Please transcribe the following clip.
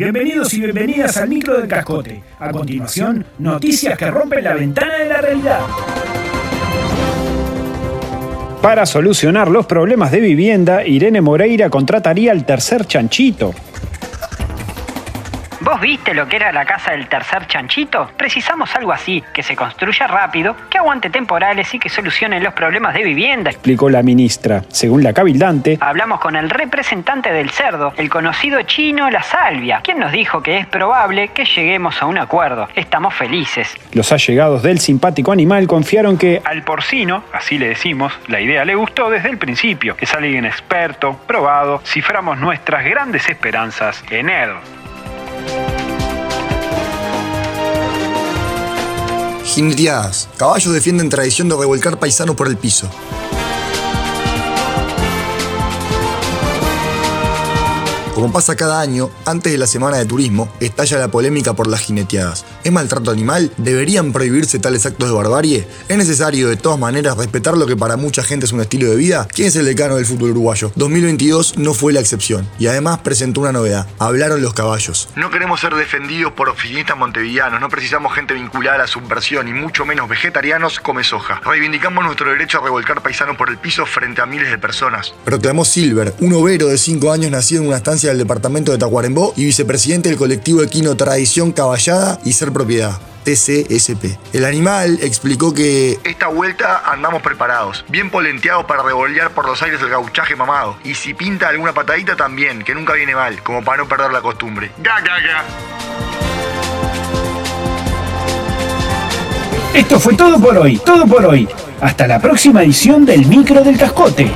Bienvenidos y bienvenidas al micro del cascote. A continuación, noticias que rompen la ventana de la realidad. Para solucionar los problemas de vivienda, Irene Moreira contrataría al tercer chanchito. ¿Vos viste lo que era la casa del tercer chanchito? Precisamos algo así, que se construya rápido, que aguante temporales y que solucione los problemas de vivienda. Explicó la ministra. Según la cabildante, Hablamos con el representante del cerdo, el conocido chino La Salvia, quien nos dijo que es probable que lleguemos a un acuerdo. Estamos felices. los allegados del simpático animal confiaron que Al porcino, así le decimos, la idea le gustó desde el principio. Es alguien experto, probado, ciframos nuestras grandes esperanzas en él. Jineteadas. Caballos defienden tradición de revolcar paisanos por el piso. Como pasa cada año, antes de la semana de turismo, estalla la polémica por las jineteadas. ¿Es maltrato animal? ¿Deberían prohibirse tales actos de barbarie? ¿Es necesario de todas maneras respetar lo que para mucha gente es un estilo de vida? ¿Quién es el decano del fútbol uruguayo? 2022 no fue la excepción, y además presentó una novedad. Hablaron los caballos. No queremos ser defendidos por oficinistas montevideanos, no precisamos gente vinculada a la subversión, y mucho menos vegetarianos come soja. Reivindicamos nuestro derecho a revolcar paisanos por el piso frente a miles de personas. Proclamó Silver, un overo de 5 años nacido en una estancia del departamento de Tacuarembó y vicepresidente del colectivo equino Tradición Caballada y Ser Propiedad. TCSP. El animal explicó que esta vuelta andamos preparados, bien polenteados para revolear por los aires el gauchaje mamado. Y si pinta alguna patadita también, que nunca viene mal, como para no perder la costumbre. Ga, ga, ga. esto fue todo por hoy, todo por hoy. Hasta la próxima edición del micro del cascote.